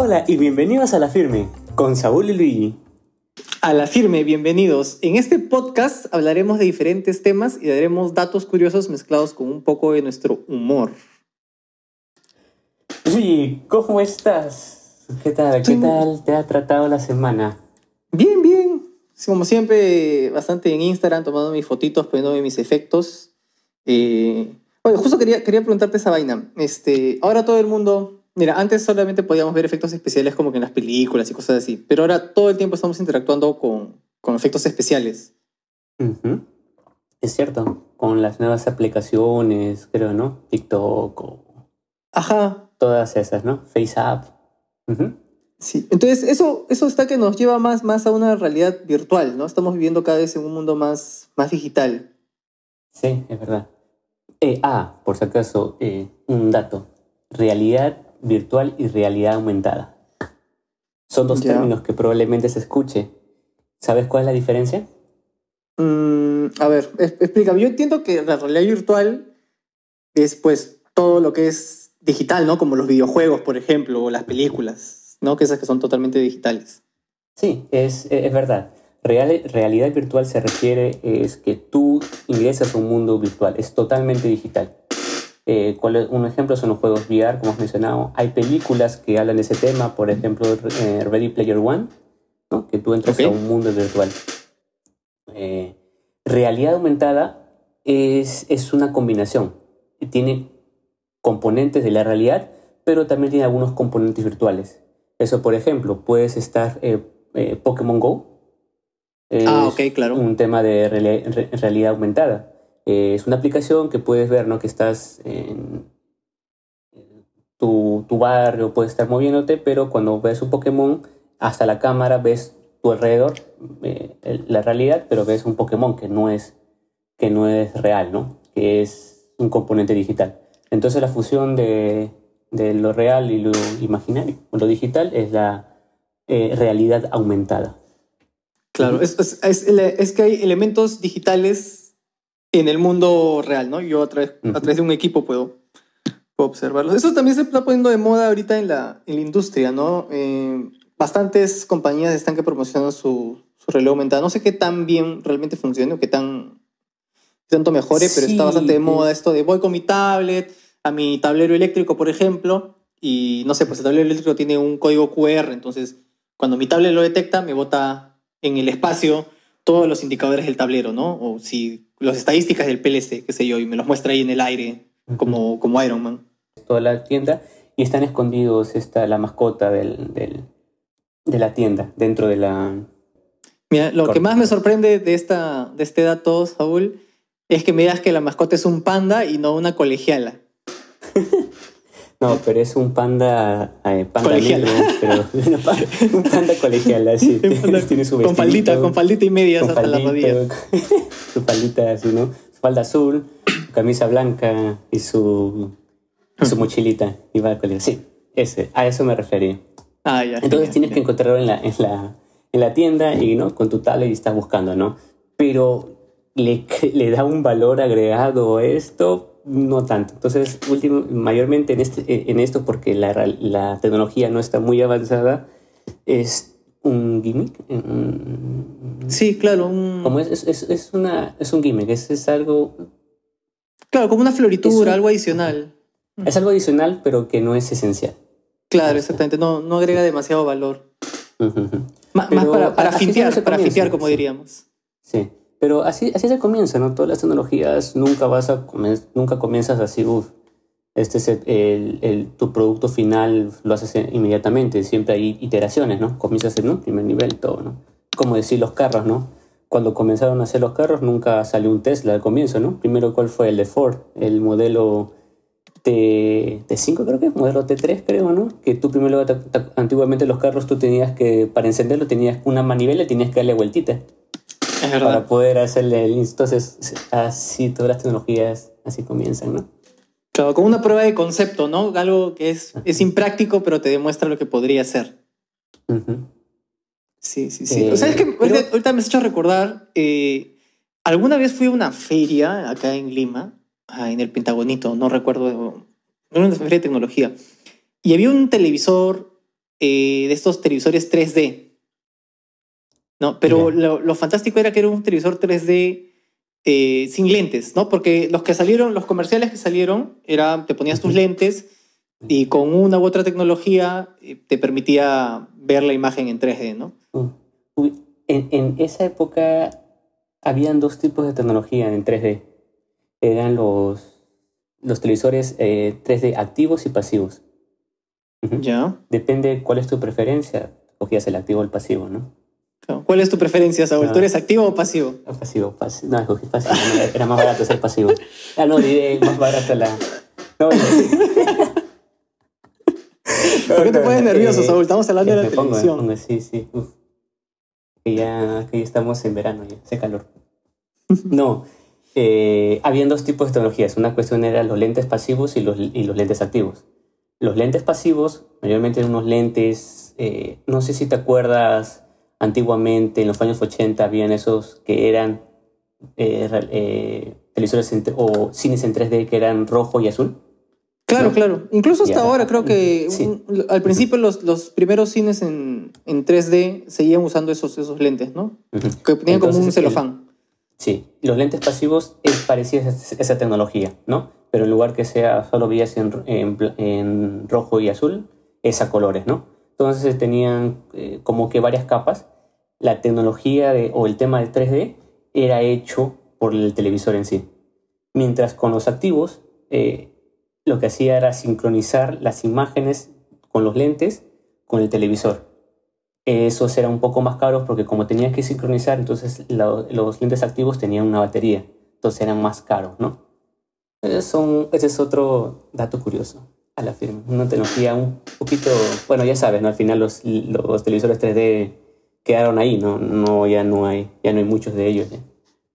Hola y bienvenidos a La Firme con Saúl y Luigi. A La Firme, bienvenidos. En este podcast hablaremos de diferentes temas y daremos datos curiosos mezclados con un poco de nuestro humor. Luigi, ¿cómo estás? ¿Qué tal? ¿Qué tal te ha tratado la semana? Bien, bien. Como siempre, bastante en Instagram, tomando mis fotitos, poniéndome mis efectos. Eh, Oye, justo quería, quería preguntarte esa vaina. Este, ahora todo el mundo... Mira, antes solamente podíamos ver efectos especiales como que en las películas y cosas así, pero ahora todo el tiempo estamos interactuando con, con efectos especiales. Es cierto, con las nuevas aplicaciones, creo, ¿no? TikTok o Ajá, todas esas, ¿no? FaceApp. Ujú. Sí, entonces eso, eso está que nos lleva más, más a una realidad virtual, ¿no? Estamos viviendo cada vez en un mundo más, más digital. Sí, es verdad. Eh, ah, por si acaso, eh, un dato. Realidad virtual y realidad aumentada. Son dos términos que probablemente se escuche. ¿Sabes cuál es la diferencia? Mm, a ver, explícame. Yo entiendo que la realidad virtual es pues todo lo que es digital, ¿no? Como los videojuegos, por ejemplo, o las películas, ¿no? Que esas que son totalmente digitales. Sí, es, es verdad. Real- realidad virtual se refiere es que tú ingresas a un mundo virtual, es totalmente digital. Eh, ¿cuál es- un ejemplo son los juegos VR, como has mencionado. Hay películas que hablan de ese tema, por ejemplo, eh, Ready Player One, ¿no? que tú entras a un mundo virtual. Eh, realidad aumentada es, es una combinación. Tiene componentes de la realidad, pero también tiene algunos componentes virtuales. Eso, por ejemplo, puedes estar eh, eh, Pokémon Go. Ah, ok, claro. Un tema de reali- re- realidad aumentada. Eh, es una aplicación que puedes ver, ¿no? Que estás en tu, tu barrio, puedes estar moviéndote, pero cuando ves un Pokémon, hasta la cámara ves tu alrededor, eh, la realidad, pero ves un Pokémon que no es, que no es real, ¿no? Que es un componente digital. Entonces la fusión de, de lo real y lo imaginario, lo digital, es la eh, realidad aumentada. Claro, es, es, es que hay elementos digitales en el mundo real, ¿no? Yo a través, a Ujú. través de un equipo puedo, puedo observarlos. Eso también se está poniendo de moda ahorita en la, en la industria, ¿no? Eh, bastantes compañías están que promocionan su, su reloj aumentado. No sé qué tan bien realmente funciona o qué tan qué tanto mejore, pero Sí, está bastante de moda esto de voy con mi tablet a mi tablero eléctrico, por ejemplo, y no sé, pues el tablero eléctrico tiene un código QR, entonces cuando mi tablet lo detecta, me bota en el espacio todos los indicadores del tablero, ¿no? O si las estadísticas del PLC, qué sé yo, y me los muestra ahí en el aire, como, como Iron Man. toda la tienda y están escondidos está la mascota del, del- de la tienda dentro de la Mira, lo que más me sorprende de, esta, de este dato, Saúl, es que me digas que la mascota es un panda y no una colegiala. no pero es un panda eh, panda Colegial. negro pero un panda colegial así panda tiene su con faldita, con faldita y medias hasta la rodilla. su faldita así no su falda azul su camisa blanca y su y su mochilita y va al colegio sí ese a eso me refería Ah, ya. Entonces ya, tienes ya. que encontrarlo en la, en la, en la tienda y ¿no? con tu tablet y estás buscando, ¿no? Pero le, le da un valor agregado a esto, no tanto. Entonces, último, mayormente en, este, en esto, porque la, la tecnología no está muy avanzada, es un gimmick. un- Sí, claro, un- Como es, es, es, una, es un gimmick, es, es, algo, claro, como una floritura, un- algo adicional. es algo adicional, pero que no es esencial. Claro, exactamente, no, no agrega demasiado valor. Más para, para fintear, para fintear, como sí. diríamos. Sí, pero así, así se comienza, ¿no? Todas las tecnologías nunca vas a nunca comienzas así, uff, este es el, tu producto final, lo haces inmediatamente, siempre hay iteraciones, ¿no? Comienzas en un primer nivel, todo, ¿no? Como decir los carros, ¿no? Cuando comenzaron a hacer los carros nunca salió un Tesla al comienzo, ¿no? Primero, ¿cuál fue el de Ford? El modelo T, T5 creo que es, modelo T3 creo, ¿no? Que tú primero, te- te- antiguamente los carros tú tenías que, para encenderlo tenías una manivela y tenías que darle vueltita Es para poder hacerle el entonces así todas las tecnologías así comienzan no Claro, como una prueba de concepto, ¿no? Algo que es, es impráctico, pero te demuestra lo que podría ser. Ujú. Sí, sí, sí. Eh, o sea, es que pero- ahorita, ahorita me has hecho recordar, eh, alguna vez fui a una feria acá en Lima, ah, en el Pentagonito, no recuerdo, era una feria de tecnología, y había un televisor eh, de estos televisores 3D. ¿No? Pero lo, lo, fantástico era que era un televisor 3D eh, sin lentes, ¿no? Porque los que salieron, los comerciales que salieron, era, te ponías tus lentes y con una u otra tecnología eh, te permitía ver la imagen en 3D, ¿no? En, en esa época habían dos tipos de tecnología en 3D. Eran los, los televisores 3D eh, activos y pasivos. Ya. Depende cuál es tu preferencia, cogías el activo o el pasivo, ¿no? ¿Cuál es tu preferencia, Saúl? ¿Tú eres activo o pasivo? Pasivo, pasivo. No, escogí pasivo. era más barato ser pasivo. Ah, no, diré más barato la. No, ¿Por qué te pones nervioso, Saúl? Estamos hablando de la televisión. sí, sí. Que ya, que ya estamos en verano, ya hace calor. No, eh, habían dos tipos de tecnologías. Una cuestión era los lentes pasivos y los, y los lentes activos. Los lentes pasivos, mayormente eran unos lentes, eh, no sé si te acuerdas, antiguamente en los años 80 habían esos que eran eh, eh, televisores o cines en 3D que eran rojo y azul. Claro, claro. Incluso hasta ahora creo que al principio los, los primeros cines en, en, 3D seguían usando esos, esos lentes, ¿no? Que tenían como un celofán. sí, los lentes pasivos es parecida a esa tecnología, ¿no? Pero en lugar que sea solo vías en, en, rojo y azul, es a colores, ¿no? Entonces tenían eh, como que varias capas. La tecnología o el tema de 3D era hecho por el televisor en sí. Mientras con los activos eh, lo que hacía era sincronizar las imágenes con los lentes con el televisor. Esos eran un poco más caros porque como tenías que sincronizar, entonces los lentes activos tenían una batería, entonces eran más caros, ¿no? Son, ese es otro dato curioso a la firma. Una tecnología un poquito, bueno, ya sabes, ¿no? Al final los, los televisores 3D quedaron ahí, ¿no? no ya no hay, ya no hay muchos de ellos.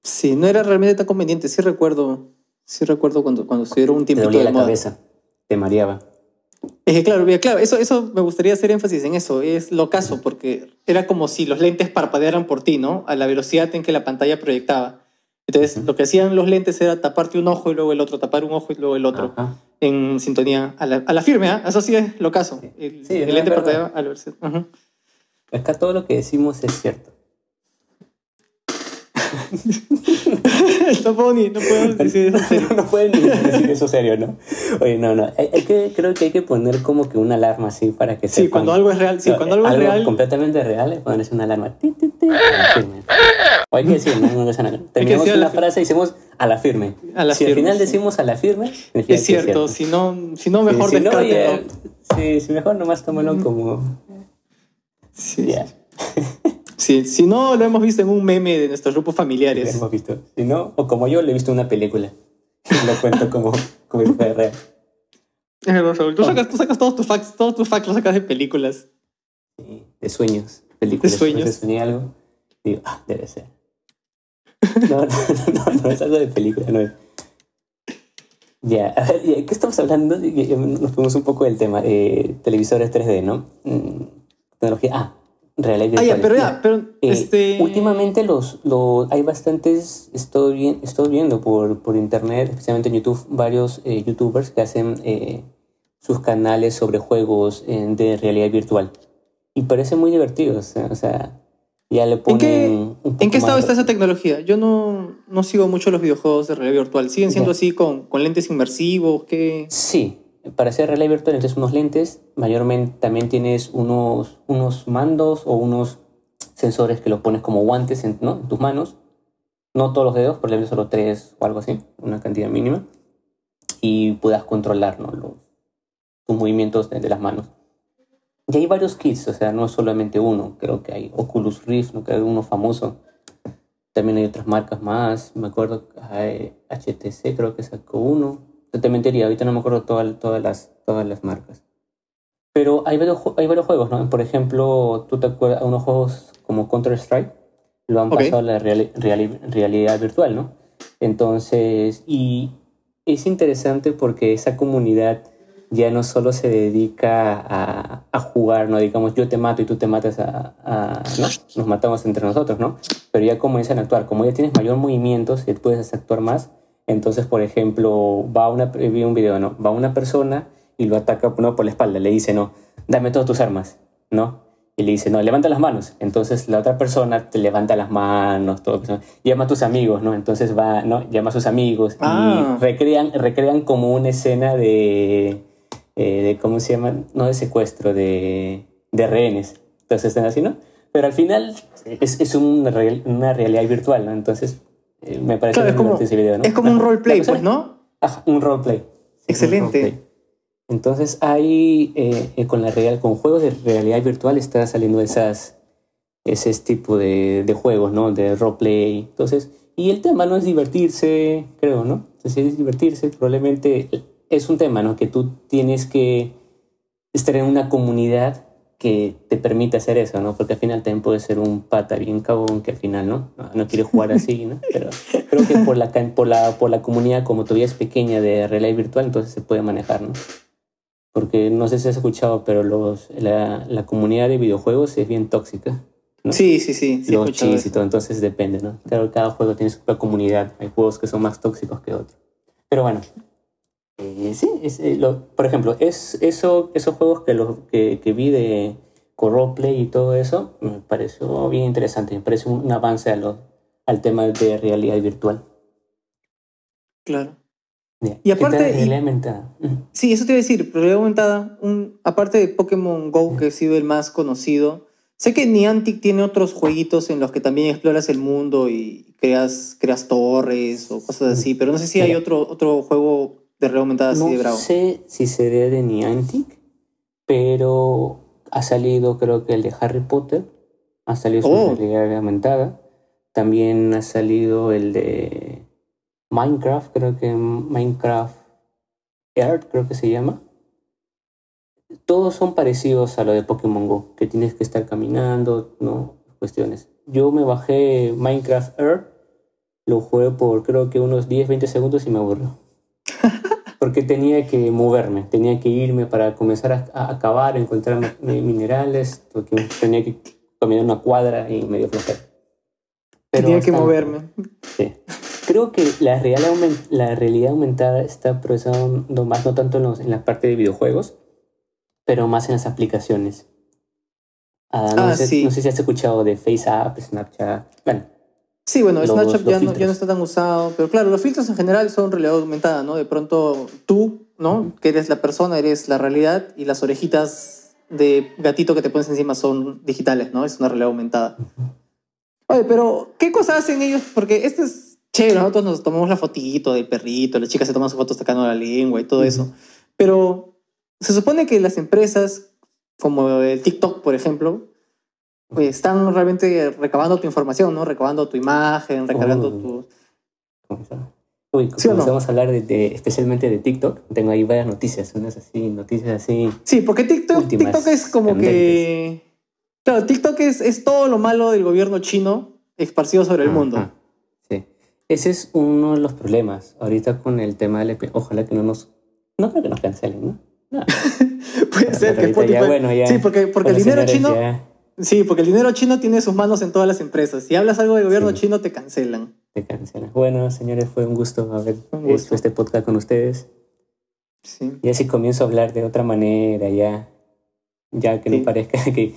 Sí, no era realmente tan conveniente. Sí recuerdo Sí recuerdo cuando, cuando estuvieron un tiempo. Te dolía la cabeza, te mareaba. Es que claro, claro, eso, eso me gustaría hacer énfasis en eso, es lo caso, porque era como si los lentes parpadearan por ti, ¿no? A la velocidad en que la pantalla proyectaba. Entonces, lo que hacían los lentes era taparte un ojo y luego el otro, tapar un ojo y luego el otro, en sintonía a la, a la firme, ¿ah? Eso sí es lo caso. El, el lente parpadeaba a la velocidad. Acá todo lo que decimos es cierto. no puedo ni, no puedo decir eso serio. no, pueden ni decir eso serio, ¿no? Oye, no, no. Hay, que, creo que hay que poner como que una alarma así para que Sí, cuando algo es real. Sí, cuando algo, es real. completamente real, ponerse una alarma. Ti, ti, ti, o hay que decir, no, no, no, Terminamos una frase y decimos a la firme. A la si al final decimos a la firme, es cierto. Si no, si no mejor sí, si no, Sí, si mejor nomás tómalo como... Sí. Yeah. Sí, si no, lo hemos visto en un meme de nuestros grupos familiares. Lo hemos visto. Si no, o como yo, lo he visto en una película. lo cuento como, como si fuera real. Es verdad, Saúl. Tú sacas, tú sacas todos tus facts, todos tus facts los sacas de películas. Sí, de sueños. Películas. De sueños. De soñé algo. Digo, ah, debe ser. No, no, no, no, es algo de película, no es. Ya, a ver, ¿qué estamos hablando? Nos fuimos un poco del tema. Eh, televisores 3D, ¿no? Mm, tecnología. Ah, realidad ah, pero ya, pero eh, este... Últimamente los, los, hay bastantes, estoy, bien, estoy viendo por, por internet, especialmente en YouTube, varios eh, youtubers que hacen eh, sus canales sobre juegos de realidad virtual. Y parece muy divertido, o sea, ya le ponen... ¿En qué, ¿en qué estado está esa tecnología? Yo no, no sigo mucho los videojuegos de realidad virtual. ¿Siguen siendo así con, con lentes inmersivos? ¿qué? Sí, para hacer realidad virtual necesitas unos lentes, mayormente también tienes unos, unos mandos o unos sensores que los pones como guantes en, tus manos, no todos los dedos, por ejemplo solo tres o algo así, una cantidad mínima, y puedas controlar los, tus movimientos de, las manos. Y hay varios kits, o sea, no es solamente uno, creo que hay Oculus Rift, ¿no? que uno famoso, también hay otras marcas más, me acuerdo, HTC creo que sacó uno, te mentiría, ahorita no me acuerdo todas, todas, las, todas las marcas. Pero hay varios, hay varios juegos, ¿no? Por ejemplo, tú te acuerdas, unos juegos como Counter-Strike lo han pasado a la realidad virtual, ¿no? Entonces, y es interesante porque esa comunidad ya no solo se dedica a, a, jugar, ¿no? Digamos, yo te mato y tú te matas a, a, ¿no? Nos matamos entre nosotros, ¿no? Pero ya comienzan a actuar. Como ya tienes mayor movimiento, si puedes actuar más, entonces, por ejemplo, va una, vi un video, ¿no? Va una persona y lo ataca por la espalda, le dice, no, dame todas tus armas. ¿no? Y le dice, no, levanta las manos. Entonces la otra persona te levanta las manos, todo. Llama a tus amigos, ¿no? Entonces va, ¿no? Llama a sus amigos Ah. y recrean, recrean como una escena de, eh, de, ¿cómo se llama? No de secuestro, de, de rehenes. Entonces están así, ¿no? Pero al final es, es una, real- una realidad virtual, ¿no? Entonces eh, me parece Claro, es como, ese video, ¿no? es como un roleplay, pues, ¿no? Ajá, un roleplay. Un Excelente. roleplay. Entonces ahí eh, eh, con la real, con juegos de realidad virtual está saliendo esas ese tipo de, de juegos, ¿no? De roleplay. Entonces, y el tema no es divertirse, creo, ¿no? Entonces, es divertirse, probablemente es un tema, ¿no? Que tú tienes que estar en una comunidad que te permita hacer eso, ¿no? Porque al final también puede ser un pata bien cabón que al final, ¿no? No, no quiere jugar así, ¿no? Pero creo que por la, por la, por la comunidad, como todavía es pequeña de realidad virtual, entonces se puede manejar, ¿no? Porque no sé si has escuchado, pero los, la, la comunidad de videojuegos es bien tóxica. ¿no? Sí, sí, sí. sí los cheats y todo, entonces depende, ¿no? Claro, cada juego tiene su propia comunidad. Hay juegos que son más tóxicos que otros. Pero bueno, eh, sí, es, eh, lo- por ejemplo, es, eso, esos juegos que, los, que, que vi de con roleplay y todo eso, me pareció bien interesante. Me parece un, un avance a lo- al tema de realidad virtual. Claro. Y ¿Qué tal aparte- y-. Sí, eso te iba a decir, realidad aumentada, un, aparte de Pokémon Go, que ha sido el más conocido, sé que Niantic tiene otros jueguitos en los que también exploras el mundo y creas, creas torres o cosas así, pero no sé si hay otro, otro juego realidad aumentada así No de bravo. sé si sería de Niantic, pero ha salido creo que el de Harry Potter, ha salido su Oh. realidad aumentada, también ha salido el de Minecraft, creo que Minecraft Earth creo que se llama. Todos son parecidos a lo de Pokémon Go, que tienes que estar caminando, ¿no? Cuestiones. Yo me bajé Minecraft Earth, lo jugué por creo que unos 10, 20 segundos y me aburrió porque tenía que moverme, tenía que irme para comenzar a, a acabar, encontrar mi- mi- minerales, porque tenía que caminar una cuadra y medio flojera. Tenía que moverme. Sí. Creo que la, realidad aumentada está procesando más, no tanto en, los- en la parte de videojuegos, pero más en las aplicaciones. Ah, no, Ah, sé, sí. no sé si has escuchado de FaceApp, Snapchat. Bueno, Sí, bueno, Los- Snapchat los ya, no, ya no está tan usado, pero claro, los filtros en general son realidad aumentada, ¿no? De pronto tú, ¿no? Que eres la persona, eres la realidad y las orejitas de gatito que te pones encima son digitales, ¿no? Es una realidad aumentada. Oye, pero ¿qué cosas hacen ellos? Porque esto es chévere, nosotros nos tomamos la fotito del perrito, las chicas se toman sus fotos sacando la lengua y todo eso, pero se supone que las empresas, como el TikTok, por ejemplo, pues, están realmente recabando tu información, ¿no? Recabando tu imagen, recargando Oh. tu... Uy, ¿Sí o no? comenzamos a hablar de, de- especialmente de TikTok. Tengo ahí varias noticias, unas así, noticias así. Sí, porque TikTok, TikTok es como que... Claro, TikTok es, es todo lo malo del gobierno chino esparcido sobre el mundo. Sí. Ese es uno de los problemas ahorita con el tema del... Ojalá que no nos... No creo que nos cancelen, ¿no? No. Puede ser que ya, bueno, ya- sí, porque, porque el dinero chino... ya Sí, porque el dinero chino tiene sus manos en todas las empresas. Si hablas algo del gobierno Sí. chino, te cancelan. te cancelan. Bueno, señores, fue un gusto haber hecho este podcast con ustedes. Sí. Ya si comienzo a hablar de otra manera, ya, ya que Sí. no parezca que...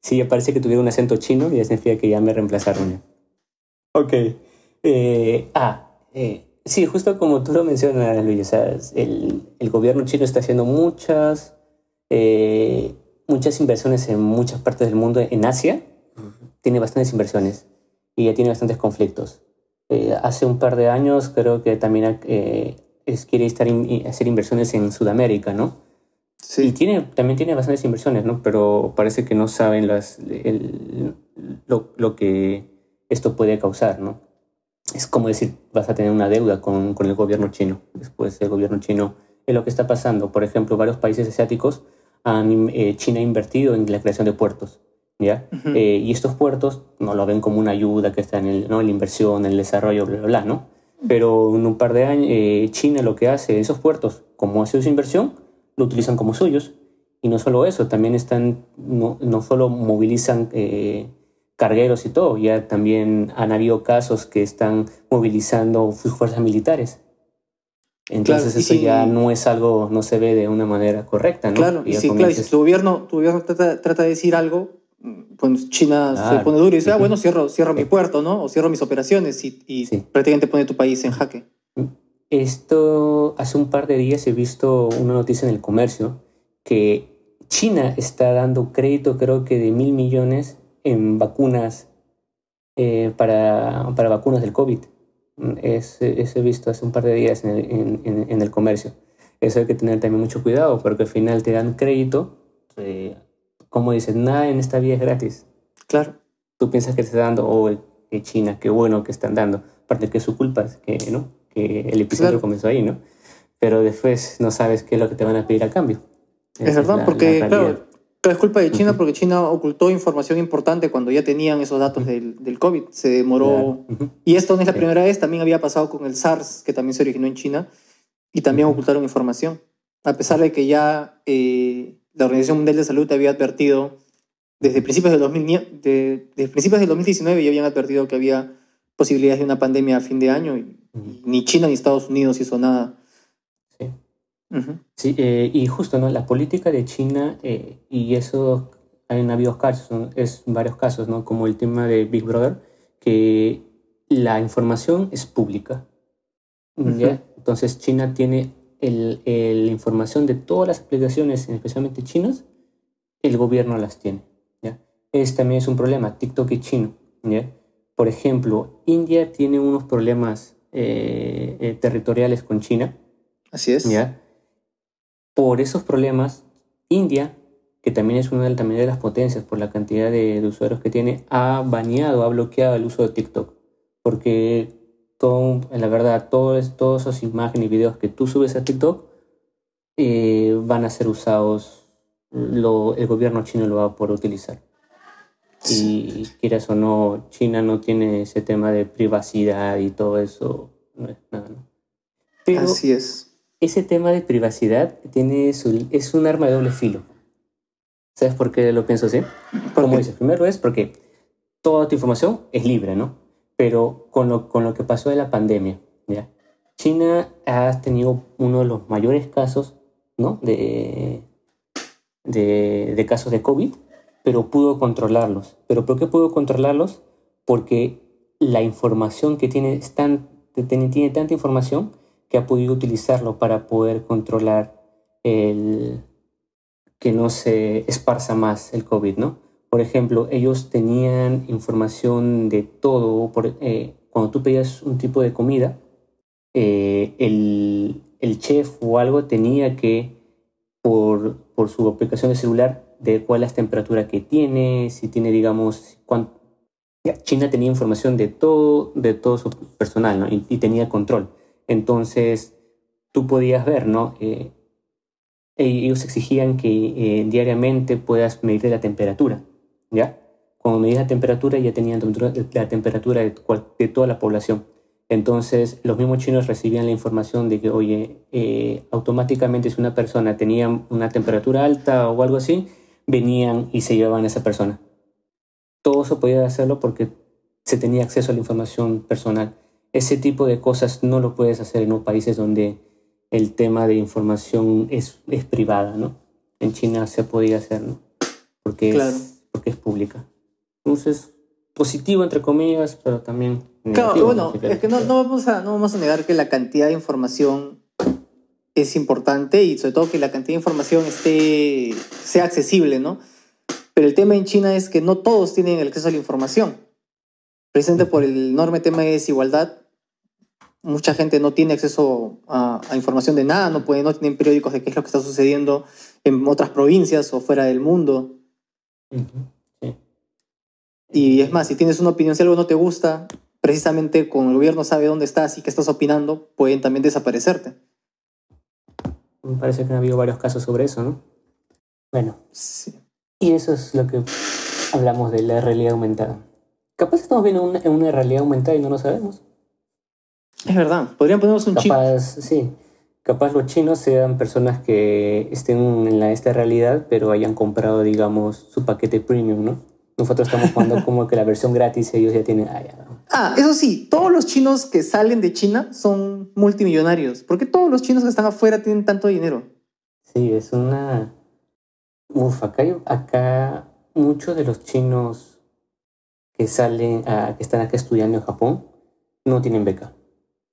Si ya parece que tuviera un acento chino, ya significa que ya me reemplazaron. ya. Ok. Eh, ah, eh, sí, justo como tú lo mencionas, Luis, el gobierno chino está haciendo muchas, eh, muchas inversiones en muchas partes del mundo. En Asia tiene bastantes inversiones y ya tiene bastantes conflictos. Eh, hace un par de años creo que también eh, es, quiere estar in- hacer inversiones en Sudamérica, ¿no? Y Sí. tiene, también tiene bastantes inversiones, ¿no? Pero parece que no saben las, el- lo, lo que esto puede causar, ¿no? Es como decir, vas a tener una deuda con, con el gobierno chino. Después el gobierno chino es lo que está pasando. Por ejemplo, varios países asiáticos han, eh, China ha invertido en la creación de puertos, ¿ya? Eh, y estos puertos no lo ven como una ayuda que está en, el, ¿no? en la inversión, en el desarrollo, bla, bla, bla, ¿no? Pero en un par de años, eh, China lo que hace, esos puertos, como hace su inversión, lo utilizan como suyos. Y no solo eso, también están, no, no solo movilizan eh, cargueros y todo, ya también han habido casos que están movilizando sus fuerzas militares. Entonces eso ya no es algo, no se ve de una manera correcta, ¿no? Claro, y sí, claro, si tu gobierno, tu gobierno trata, trata, de decir algo, pues China se pone duro y dice, ah, bueno, cierro, cierro mi puerto, ¿no? O cierro mis operaciones y, y prácticamente pone tu país en jaque. Esto, hace un par de días he visto una noticia en el comercio que China está dando crédito, creo que de mil millones en vacunas, eh, para, para, vacunas del COVID. Eso he visto hace un par de días en el, en, en, el, comercio. Eso hay que tener también mucho cuidado, porque al final te dan crédito. Eh, como dices, nada en esta vida es gratis. Claro. Tú piensas que te está dando, oh, que China, qué bueno que están dando. Aparte que es su culpa, que, ¿no? que el episodio comenzó ahí, ¿no? Pero después no sabes qué es lo que te van a pedir a cambio. Es verdad, porque, claro, es culpa de China porque China ocultó información importante cuando ya tenían esos datos del, del COVID. Se demoró. Y esto no es la primera vez, también había pasado con el SARS, que también se originó en China, y también ocultaron información. A pesar de que ya eh, la Organización Mundial de Salud había advertido, desde principios, del 2000, de, principios del 2019 ya habían advertido que había posibilidades de una pandemia a fin de año, y, ni China ni Estados Unidos hizo nada Sí, eh, y justo, ¿no? La política de China, eh, y eso hay habido casos, es varios casos, ¿no? Como el tema de Big Brother, que la información es pública. Entonces China tiene la información de todas las aplicaciones, especialmente chinas, el gobierno las tiene. ¿ya? Es, también es un problema, TikTok es chino. ¿ya? Por ejemplo, India tiene unos problemas eh, territoriales con China. Así es. ¿ya? Por esos problemas, India, que también es una de, también de las potencias por la cantidad de, usuarios que tiene, ha baneado, ha bloqueado el uso de TikTok. Porque todo, en la verdad, todas todos esas imágenes y videos que tú subes a TikTok eh, van a ser usados, lo, el gobierno chino lo va a poder utilizar. Y quieras o no, China no tiene ese tema de privacidad y todo eso, no es nada, ¿no? Así es ese tema de privacidad tiene es un arma de doble filo. ¿Sabes por qué lo pienso así? Como dices, primero es porque toda tu información es libre, ¿no? Pero con lo, con lo que pasó de la pandemia, ¿ya? China ha tenido uno de los mayores casos, ¿no? De, de, de casos de COVID, pero pudo controlarlos. ¿Pero por qué pudo controlarlos? Porque la información que tiene, es tan, tiene tanta información que ha podido utilizarlo para poder controlar el que no se esparza más el COVID, ¿no? Por ejemplo, ellos tenían información de todo. Por, eh, cuando tú pedías un tipo de comida, eh, el, el, chef o algo tenía que, por, por su aplicación de celular, de cuál es la temperatura que tiene, si tiene, digamos, cuánto. China tenía información de todo, de todo su personal, ¿no? y tenía control. Entonces, tú podías ver, ¿no? Eh, ellos exigían que eh, diariamente puedas medir la temperatura, ¿ya? Cuando medías la temperatura ya tenían la temperatura de, de, toda la población. Entonces, los mismos chinos recibían la información de que, oye, eh, automáticamente si una persona tenía una temperatura alta o algo así, venían y se llevaban a esa persona. Todo eso podía hacerlo porque se tenía acceso a la información personal ese tipo de cosas no lo puedes hacer en los países donde el tema de información es, es privada, ¿no? En China se podía hacer, ¿no? Porque, es, porque es pública. Entonces, positivo entre comillas, pero también... Claro, bueno, es que no, no, vamos a, no vamos a negar que la cantidad de información es importante y sobre todo que la cantidad de información esté, sea accesible, ¿no? Pero el tema en China es que no todos tienen el acceso a la información precisamente por el enorme tema de desigualdad, mucha gente no tiene acceso a, información de nada, no, puede, no tienen periódicos de qué es lo que está sucediendo en otras provincias o fuera del mundo. Y es más, si tienes una opinión, si algo no te gusta, precisamente con el gobierno sabe dónde estás y qué estás opinando, pueden también desaparecerte. Me parece que ha habido varios casos sobre eso, ¿no? Bueno, sí. y eso es lo que hablamos de la realidad aumentada. Capaz estamos viendo una, una realidad aumentada y no lo sabemos. Es verdad, podrían ponernos un capaz, Sí, capaz los chinos sean personas que estén en la, esta realidad, pero hayan comprado, digamos, su paquete premium, ¿no? Nosotros estamos jugando como que la versión gratis ellos ya tienen... Ah, Ah, eso sí, todos los chinos que salen de China son multimillonarios. ¿Por qué todos los chinos que están afuera tienen tanto dinero? Sí, es una... Uf, acá, acá muchos de los chinos que salen, a- que están acá estudiando en Japón, no tienen beca.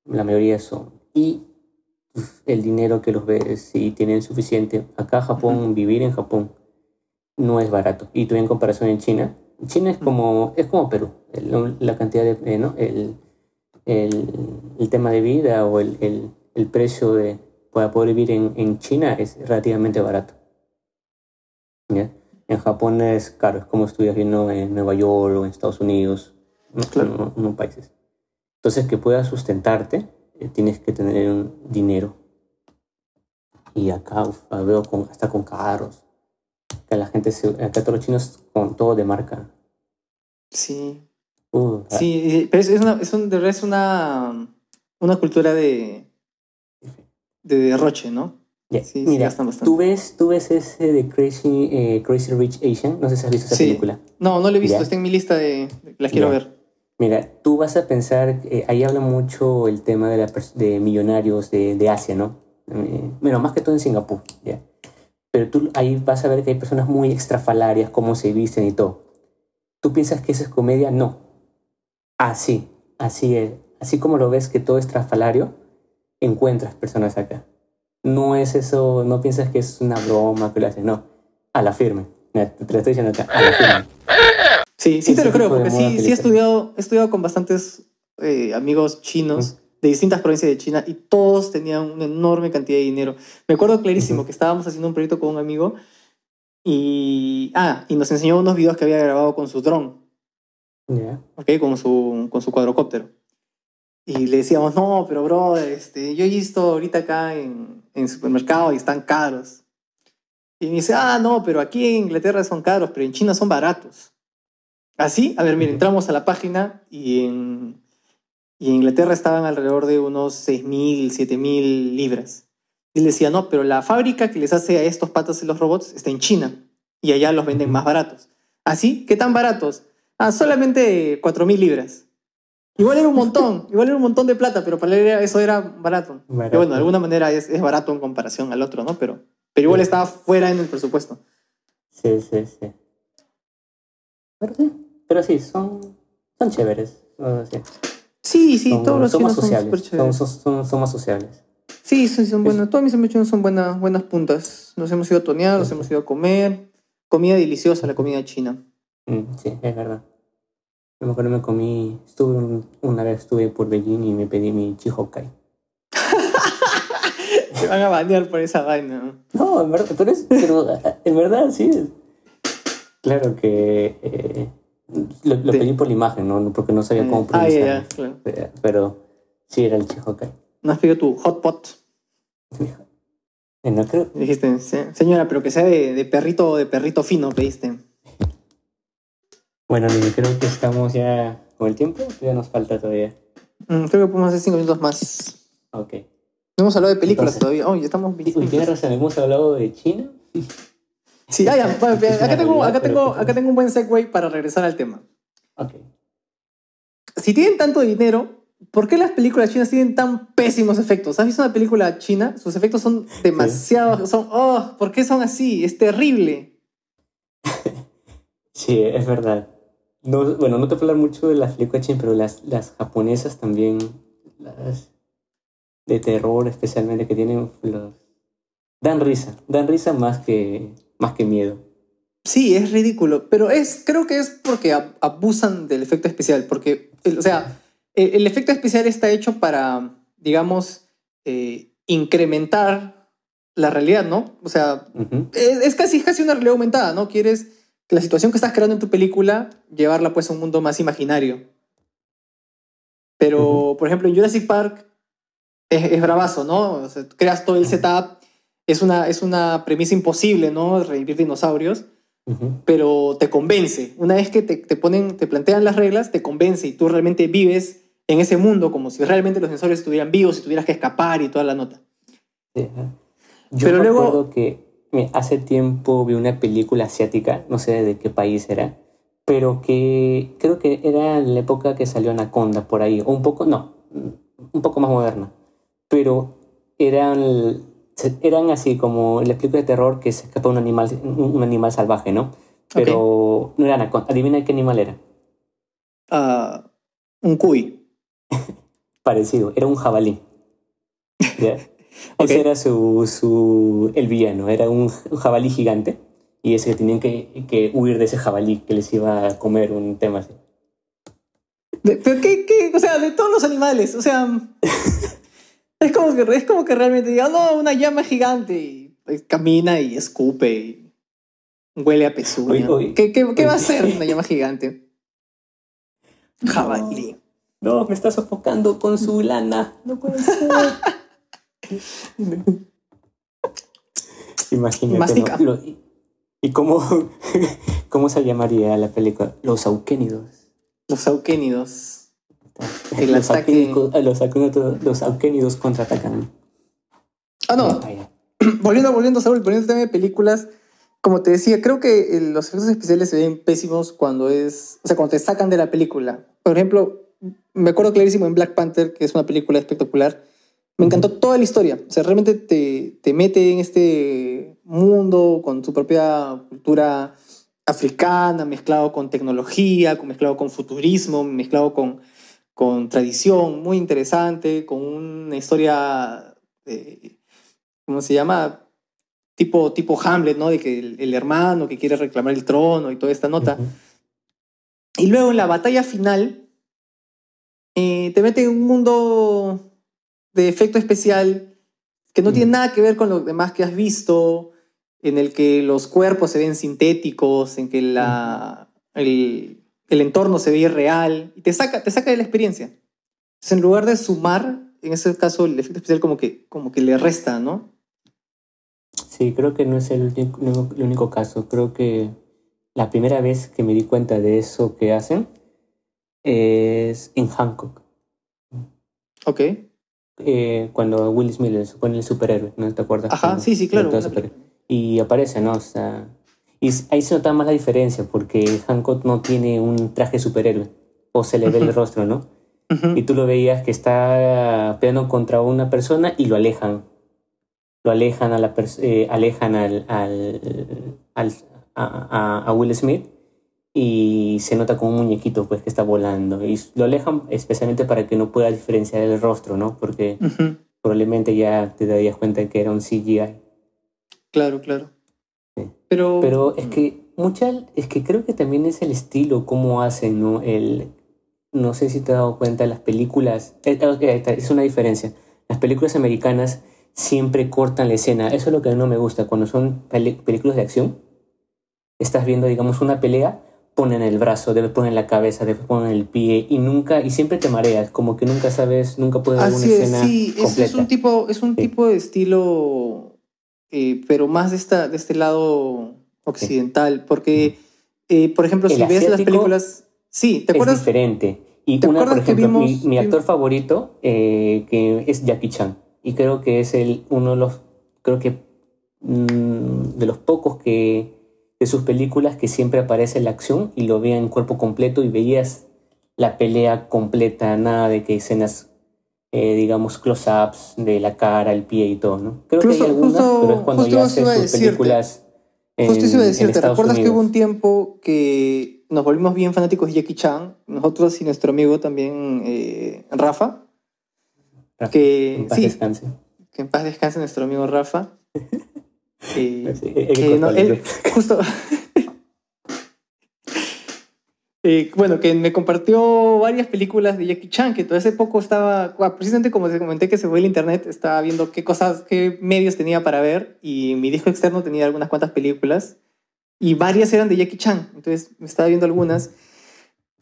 La mayoría son. Y uf, el dinero que los ves, si tienen suficiente. Acá Japón, vivir en Japón no es barato. Y tú en comparación en China, China es como, es como Perú. El- la cantidad de, eh, ¿no? el, el, el tema de vida o el, el, el precio de, para poder vivir en, en China es relativamente barato. ¿ya? En Japón es caro, es como estudias viendo en Nueva York o en Estados Unidos, ¿no? Claro. en unos países. Entonces, que puedas sustentarte, eh, tienes que tener un dinero. Y acá uf, veo con, hasta con carros. Que la gente, se, acá todos los chinos con todo de marca. Sí. Uh, ah, Sí, pero es, es una, es, un- de verdad es una, una cultura de, de derroche, ¿no? Ya. sí, sí, Mira, bastante. ¿tú ves, tú ves ese de Crazy, eh, Crazy Rich Asian, no sé si has visto esa Sí. película. No, no lo he visto, Ya. está en mi lista de... La quiero Ya. ver. Mira, tú vas a pensar, eh, ahí habla mucho el tema de, la de millonarios de, de Asia, ¿no? Eh, bueno, más que todo en Singapur, ¿ya? Pero tú ahí vas a ver que hay personas muy extrafalarias, cómo se visten y todo. ¿Tú piensas que eso es comedia? No. Así, así es. Así como lo ves que todo es estrafalario, encuentras personas acá. No es eso, no piensas que es una broma que lo hacen, no. A la firme. Te lo estoy diciendo acá, a la firme. Sí, sí te lo creo, porque sí, sí he estudiado, he estudiado con bastantes eh, amigos chinos de distintas provincias de China y todos tenían una enorme cantidad de dinero. Me acuerdo clarísimo que estábamos haciendo un proyecto con un amigo y, ah, y nos enseñó unos videos que había grabado con su dron, ¿Ya? ¿ok? Con su, con su cuadrocóptero. Y le decíamos, no, pero bro, este, yo he visto ahorita acá en, en supermercado y están caros. Y me dice, ah, no, pero aquí en Inglaterra son caros, pero en China son baratos. Así, a ver, mira, Ujú. entramos a la página y en, y en Inglaterra estaban alrededor de unos 6.000, 7.000 libras. Y él decía, no, pero la fábrica que les hace a estos patas y los robots está en China y allá los venden más baratos. ¿Así? ¿Qué tan baratos? Ah, solamente 4.000 libras. Igual era un montón, igual era un montón de plata, pero para él era- eso era barato. Barato. Que bueno, de alguna manera es, es barato en comparación al otro, ¿no? Pero, pero igual Sí. estaba fuera en el presupuesto. Sí, sí, sí. Pero sí, pero sí, son, son chéveres. o sea, Sí, sí, son, todos los son más chinos son. Son, son, son- son más sociables. Sí, sí, son buenas. Todos mis amigos chinos son buenas, buenas puntas. Nos hemos ido a tonear, nos hemos ido a comer. Comida deliciosa, la comida china. Mm, sí, es verdad. Yo me acuerdo me comí, estuve un- una vez estuve por Beijing y me pedí mi chihokai. Se van a banear por esa vaina. ¿no? En verdad, pero, es- pero en verdad sí. es- Claro que eh, lo, lo Sí. pedí por la imagen, ¿no? Porque no sabía cómo Ah, ya, pronunciarlo. ya, claro. Eh, Pero sí era el chihokai. ¿No has pedido tu hot pot? Eh, No creo, Dijiste, "Se- señora, pero que sea de, de perrito, de perrito fino, pediste. Bueno, Lili, creo que estamos ya con el tiempo. Ya nos falta todavía. Mm, creo que podemos hacer cinco minutos más. Ok. No hemos hablado de películas Entonces- todavía. Oh, ya estamos Uy, tienes razón, hemos hablado de China. Sí, ah, ya, bueno, acá, tengo, acá, tengo, acá tengo un buen segue para regresar al tema. Ok. Si tienen tanto dinero, ¿por qué las películas chinas tienen tan pésimos efectos? ¿Has visto una película china? Sus efectos son demasiado... Son, oh, ¿por qué son así? Es terrible. Sí, es verdad. No, bueno, no te puedo hablar mucho de las películas pero las, las japonesas también, las de terror especialmente, que tienen los... Dan risa, dan risa más que, más que miedo. Sí, es ridículo, pero es, creo que es porque ab- abusan del efecto especial, porque, o sea, el, el efecto especial está hecho para, digamos, eh, incrementar la realidad, ¿no? O sea, es, es casi, es casi una realidad aumentada, ¿no? Quieres la situación que estás creando en tu película, llevarla pues a un mundo más imaginario. Pero, por ejemplo, en Jurassic Park es, es bravazo, ¿no? O sea, tú creas todo el setup, es una, es una premisa imposible, ¿no? Revivir dinosaurios, pero te convence. Una vez que te, te ponen, te plantean las reglas, te convence y tú realmente vives en ese mundo como si realmente los dinosaurios estuvieran vivos y tuvieras que escapar y toda la nota. Sí. Yo Pero me luego- acuerdo que hace tiempo vi una película asiática, no sé de qué país era, pero que creo que era en la época que salió Anaconda por ahí, o un poco, no, un poco más moderna, pero eran, eran así como el explico de terror que se escapa un animal, un animal salvaje, ¿no? Pero no era Anaconda, adivina qué animal era. Uh, un cuy. Parecido, era un jabalí. Ese era su, su, el villano, era un, jabalí gigante y ese que tenían que, que, huir de ese jabalí que les iba a comer un tema así. ¿Pero qué, qué? O sea, de todos los animales, o sea... es, como que, es como que realmente diga, no, una llama gigante y pues, camina y escupe y huele a pezuña. ¿Qué, qué, qué va a hacer una llama gigante? Jabalí. No, me está sofocando con su lana. No puede ser. Imagínate. ¿Y cómo, cómo se llamaría la película? Los auquénidos. Los auquénidos. los, auquénidos los, auquénidos contraatacan. Ah, no. volviendo, volviendo, Saúl, volviendo al tema de películas, como te decía, creo que los efectos especiales se ven pésimos cuando es. O sea, cuando te sacan de la película. Por ejemplo, me acuerdo clarísimo en Black Panther, que es una película espectacular me encantó toda la historia. O sea, realmente te, te mete en este mundo con su propia cultura africana, mezclado con tecnología, mezclado con futurismo, mezclado con, con tradición, muy interesante, con una historia, ¿cómo se llama? Tipo, tipo Hamlet, ¿no? De que el, hermano que quiere reclamar el trono y toda esta nota. Y luego en la batalla final, eh, te mete en un mundo de efecto especial que no tiene nada que ver con lo demás que has visto, en el que los cuerpos se ven sintéticos, en que la, el, el, entorno se ve real, y te saca, te saca de la experiencia. Entonces, en lugar de sumar, en ese caso el efecto especial como que, como que le resta, ¿no? Sí, creo que no es el único, el único caso. Creo que la primera vez que me di cuenta de eso que hacen es en Hancock. Ok. Eh, cuando Will Smith se pone el superhéroe, ¿no te acuerdas? Ajá, sí, sí, claro. Y aparece, ¿no? O sea, y ahí se nota más la diferencia porque Hancock no tiene un traje superhéroe o se le ve el rostro, ¿no? Y tú lo veías que está peleando contra una persona y lo alejan. Lo alejan a la eh, alejan al, al, al a, a, Will Smith y se nota como un muñequito pues que está volando y lo alejan especialmente para que no pueda diferenciar el rostro, ¿no? Porque probablemente ya te darías cuenta de que era un CGI. Claro, claro. Pero pero es que mucha es que creo que también es el estilo cómo hacen, ¿no? El no sé si te has dado cuenta las películas es, es una diferencia. Las películas americanas siempre cortan la escena. Eso es lo que no me gusta cuando son películas de acción. Estás viendo, digamos, una pelea ponen el brazo, después ponen la cabeza, después ponen el pie y nunca y siempre te mareas, como que nunca sabes, nunca puedes ver una escena sí, completa. Es, un tipo es un tipo de estilo eh, pero más de esta de este lado occidental, porque eh, por ejemplo, si ves las películas, sí, ¿te acuerdas? Es diferente. Y ¿te una, por ejemplo, mi, actor favorito eh, que es Jackie Chan y creo que es el uno de los creo que mm, de los pocos que de sus películas que siempre aparece la acción y lo veía en cuerpo completo y veías la pelea completa, nada de que escenas, eh, digamos, close-ups de la cara, el pie y todo, ¿no? Creo que hay algunas, pero es cuando ya hace sus películas. En, justo iba a decirte, ¿recuerdas que hubo un tiempo que nos volvimos bien fanáticos de Jackie Chan? Nosotros y nuestro amigo también, eh, Rafa. Que, en paz descanse. Que en paz descanse nuestro amigo Rafa. Eh, justo. Eh, bueno, que me compartió varias películas de Jackie Chan, que todo ese poco estaba, precisamente como te comenté que se fue el internet, estaba viendo qué cosas, qué medios tenía para ver y mi disco externo tenía algunas cuantas películas y varias eran de Jackie Chan, entonces me estaba viendo algunas.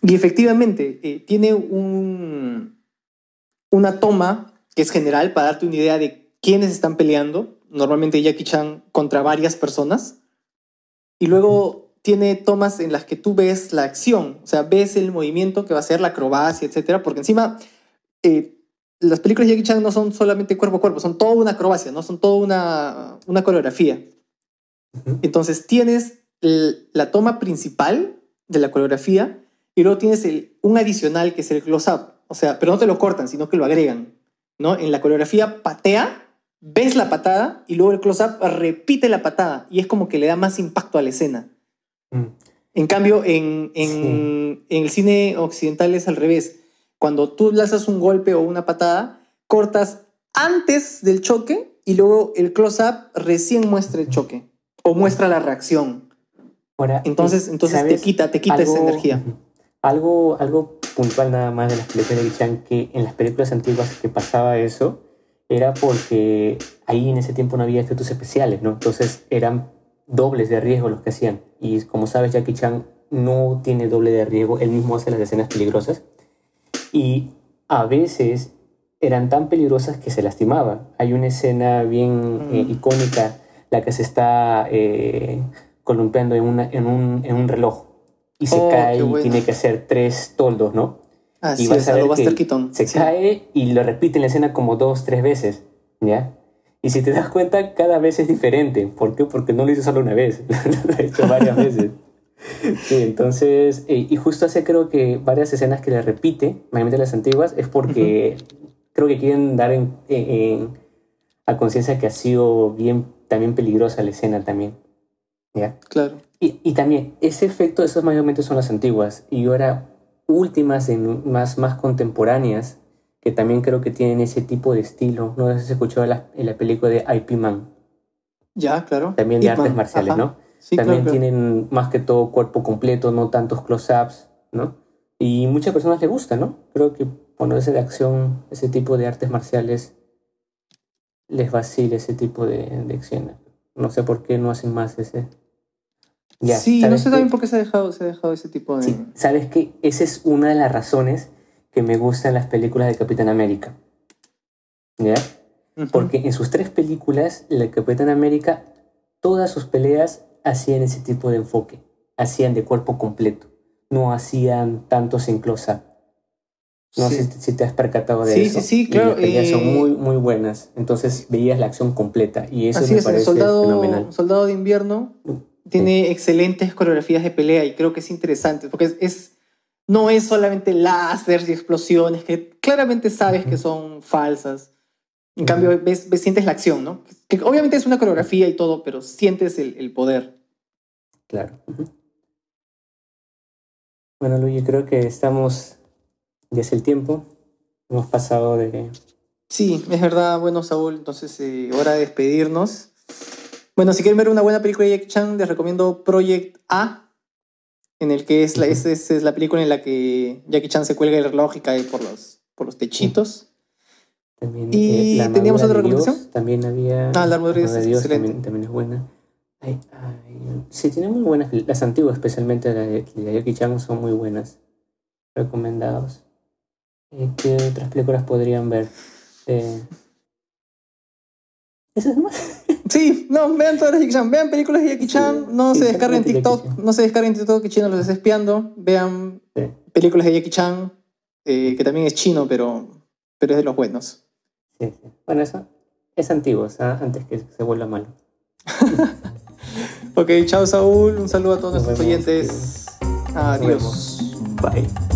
Y efectivamente eh, tiene un, una toma que es general para darte una idea de quiénes están peleando normalmente Jackie Chan contra varias personas. Y luego tiene tomas en las que tú ves la acción, o sea, ves el movimiento que va a ser la acrobacia, etcétera, porque encima eh, las películas de Jackie Chan no son solamente cuerpo a cuerpo, son toda una acrobacia, no son toda una, una coreografía. Entonces tienes la toma principal de la coreografía y luego tienes el, un adicional que es el close-up. O sea, pero no te lo cortan, sino que lo agregan. ¿no? En la coreografía patea, ves la patada y luego el close-up repite la patada y es como que le da más impacto a la escena. Mm. En cambio, en, en, en, el cine occidental es al revés. Cuando tú lanzas un golpe o una patada, cortas antes del choque y luego el close-up recién muestra el choque o muestra la reacción. Ahora, entonces, entonces te quita, te quita esa energía. Algo, algo puntual nada más de las películas de Chan que en las películas antiguas que pasaba eso era porque ahí en ese tiempo no había efectos especiales, ¿no? Entonces eran dobles de riesgo los que hacían. Y como sabes, Jackie Chan no tiene doble de riesgo, él mismo hace las escenas peligrosas. Y a veces eran tan peligrosas que se lastimaba. Hay una escena bien eh, mm. icónica, la que se está eh, columpiando en, una, en, un, en un reloj y se oh, cae y tiene que hacer tres toldos, ¿no? Y vas a ver que se cae y lo repite en la escena como dos, tres veces, ¿ya? Y si te das cuenta, cada vez es diferente. ¿Por qué? Porque no lo hizo solo una vez, lo ha hecho varias veces. Sí, entonces, eh, y justo hace creo que varias escenas que le repite, mayormente las antiguas, es porque creo que quieren dar en, a conciencia que ha sido bien, también peligrosa la escena también. ¿Ya? Claro. Y, y también, ese efecto, esas mayormente son las antiguas. Y ahora, últimas, en, más, más contemporáneas, que también creo que tienen ese tipo de estilo. No sé si has escuchado la, en la película de IP Man. Ya, claro. También de artes marciales, ¿no? Sí, también tienen más que todo cuerpo completo, no tantos close-ups, ¿no? Y muchas personas les gusta, ¿no? Creo que ponerse de acción, ese tipo de artes marciales, les vacila ese tipo de, de acción. No sé por qué no hacen más ese. Sí, no sé también por qué se ha dejado, se ha dejado ese tipo de. Sí, sabes que esa es una de las razones que me gustan las películas de Capitán América. ¿Ya? Porque en sus tres películas, la Capitán América, todas sus peleas hacían ese tipo de enfoque. Hacían de cuerpo completo. No hacían tantos en close-up. No sé si te has percatado de eso. Sí, sí, claro. las son eh, muy, muy buenas. Entonces veías la acción completa y eso me parece soldado, fenomenal. Soldado de invierno tiene excelentes coreografías de pelea y creo que es interesante porque es, no es solamente láseres y explosiones que claramente sabes que son falsas. En cambio, ves, sientes la acción, ¿no? Que obviamente es una coreografía y todo, pero sientes el, el poder. Claro. Bueno, Luis, creo que estamos es el tiempo. Hemos pasado de... Sí, es verdad. Bueno, Saúl, entonces eh, hora de despedirnos. Bueno, si quieren ver una buena película de Jackie Chan, les recomiendo Project A, en el que es la, es, es, la película en la que Jackie Chan se cuelga el reloj y cae por los, por los techitos. También, y eh, teníamos otra recomendación. también había. Ah, la armadura de Dios también, también, es buena. Ay, sí, tiene muy buenas. Las antiguas, especialmente las de, de Jackie Chan, son muy buenas. Recomendados. ¿Qué otras películas podrían ver? Eh... ¿Eso es más? Sí, no, vean todas las Jackie Chan. Vean películas de Jackie Chan. no se descarguen TikTok. No se descarguen TikTok que Chino los está espiando. Vean películas de Jackie Chan, eh, que también es chino, pero, pero es de los buenos. Sí, sí. Bueno, eso es antiguo, o sea, antes que se vuelva malo. ok, chao Saúl. Un saludo a todos nuestros oyentes. Adiós. Bye.